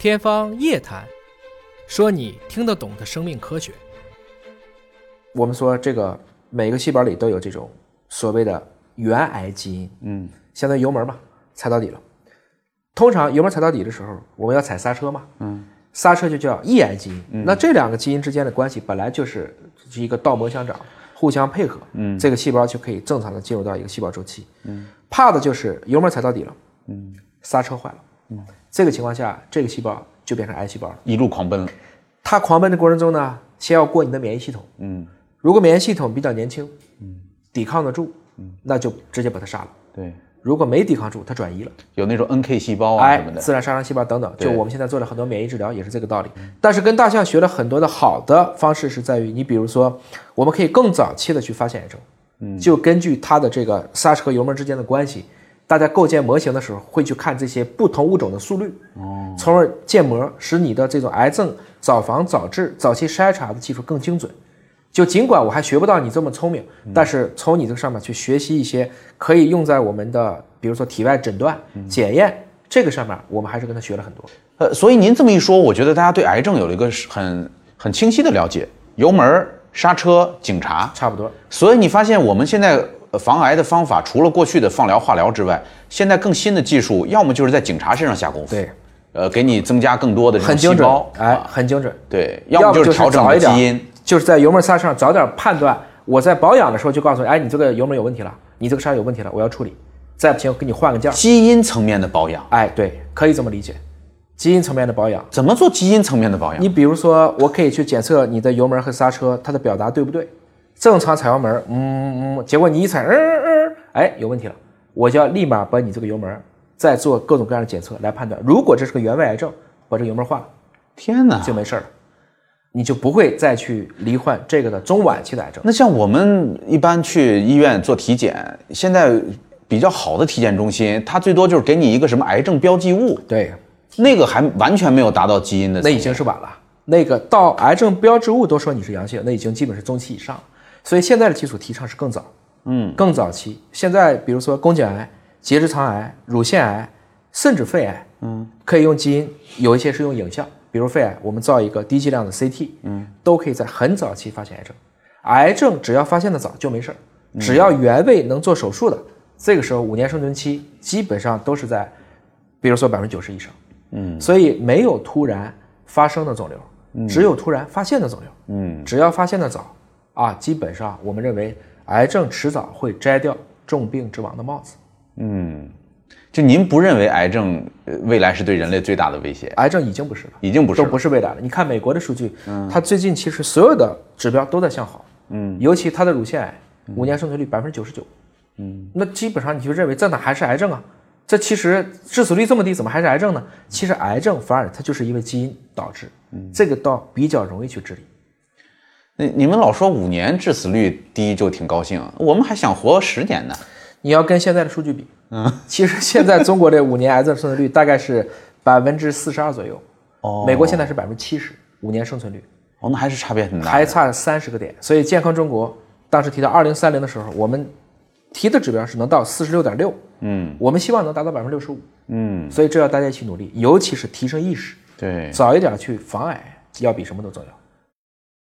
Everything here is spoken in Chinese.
天方夜谭，说你听得懂的生命科学。我们说这个每个细胞里都有这种所谓的原癌基因，嗯，相当于油门嘛，踩到底了。通常油门踩到底的时候，我们要踩刹车嘛，嗯，刹车就叫抑癌基因。那这两个基因之间的关系本来就是是一个倒模相长，互相配合，嗯这个细胞就可以正常的进入到一个细胞周期。嗯，怕的就是油门踩到底了，嗯，刹车坏了，嗯，这个情况下，这个细胞就变成癌细胞了。一路狂奔了，它狂奔的过程中呢，先要过你的免疫系统，嗯，如果免疫系统比较年轻，嗯，抵抗得住，嗯，那就直接把它杀了。对，如果没抵抗住，它转移了，有那种 NK 细胞啊哎什么，的，自然杀伤细胞等等，就我们现在做了很多免疫治疗也是这个道理。但是跟大象学了很多的好的方式是在于，你比如说，我们可以更早期的去发现癌症，嗯，就根据它的这个刹车和油门之间的关系，大家构建模型的时候会去看这些不同物种的速率，哦，从而建模，使你的这种癌症早防早治、早期筛查的技术更精准。就尽管我还学不到你这么聪明，但是从你这个上面去学习一些可以用在我们的，比如说体外诊断、检验这个上面，我们还是跟他学了很多。呃，所以您这么一说，我觉得大家对癌症有了一个很很清晰的了解，油门、刹车、警察。差不多，所以你发现我们现在呃防癌的方法，除了过去的放疗、化疗之外，现在更新的技术，要么就是在警察身上下功夫，对，呃，给你增加更多的这种很精准细胞，，哎，啊很精准。对，要么就是调整基因，，就是在油门刹车上早点判断。我在保养的时候就告诉你，哎，你这个油门有问题了，你这个刹车有问题了，我要处理。再不行，给你换个件儿。基因层面的保养，哎，对，可以这么理解，基因层面的保养。怎么做基因层面的保养？你比如说，我可以去检测你的油门和刹车它的表达对不对。正常踩油门，嗯嗯，结果你一踩，嗯嗯嗯，哎，有问题了，我就要立马把你这个油门再做各种各样的检测来判断。如果这是个原位癌症，把这个油门换了天哪！就没事儿了，你就不会再去罹患这个的中晚期的癌症。那像我们一般去医院做体检，现在比较好的体检中心，它最多就是给你一个什么癌症标记物，对，那个还完全没有达到基因的。那已经是晚了。那个到癌症标志物都说你是阳性，那已经基本是中期以上了。所以现在的技术提倡是更早，嗯，更早期。现在比如说宫颈癌、结直肠癌、乳腺癌，甚至肺癌，嗯，可以用基因，有一些是用影像，比如肺癌，我们造一个低剂量的 CT，嗯，都可以在很早期发现癌症。癌症只要发现的早就没事儿，只要原位能做手术的，这个时候五年生存期基本上都是在，比如说百分之九十以上。嗯，所以没有突然发生的肿瘤，只有突然发现的肿瘤。嗯，只要发现的早，啊，基本上我们认为癌症迟早会摘掉重病之王的帽子。嗯就您不认为癌症呃未来是对人类最大的威胁？癌症已经不是了，已经不是都不是未来了。你看美国的数据，它最近其实所有的指标都在向好，嗯，尤其它的乳腺癌，五年生存率百分之九十九，嗯，那基本上你就认为这哪还是癌症啊？这其实致死率这么低，怎么还是癌症呢？其实癌症反而它就是因为基因导致，这个倒比较容易去治理。那你们老说五年致死率低就挺高兴，我们还想活十年呢。你要跟现在的数据比，嗯，其实现在中国这五年癌症生存率大概是百分之四十二左右，哦美国现在是百分之七十，五年生存率哦，那还是差别很大。还差三十个点。所以健康中国当时提到二零三零的时候，我们提的指标是能到四十六点六，嗯我们希望能达到百分之六十五，嗯，所以这要大家一起努力，尤其是提升意识，对。早一点去防癌，要比什么都重要。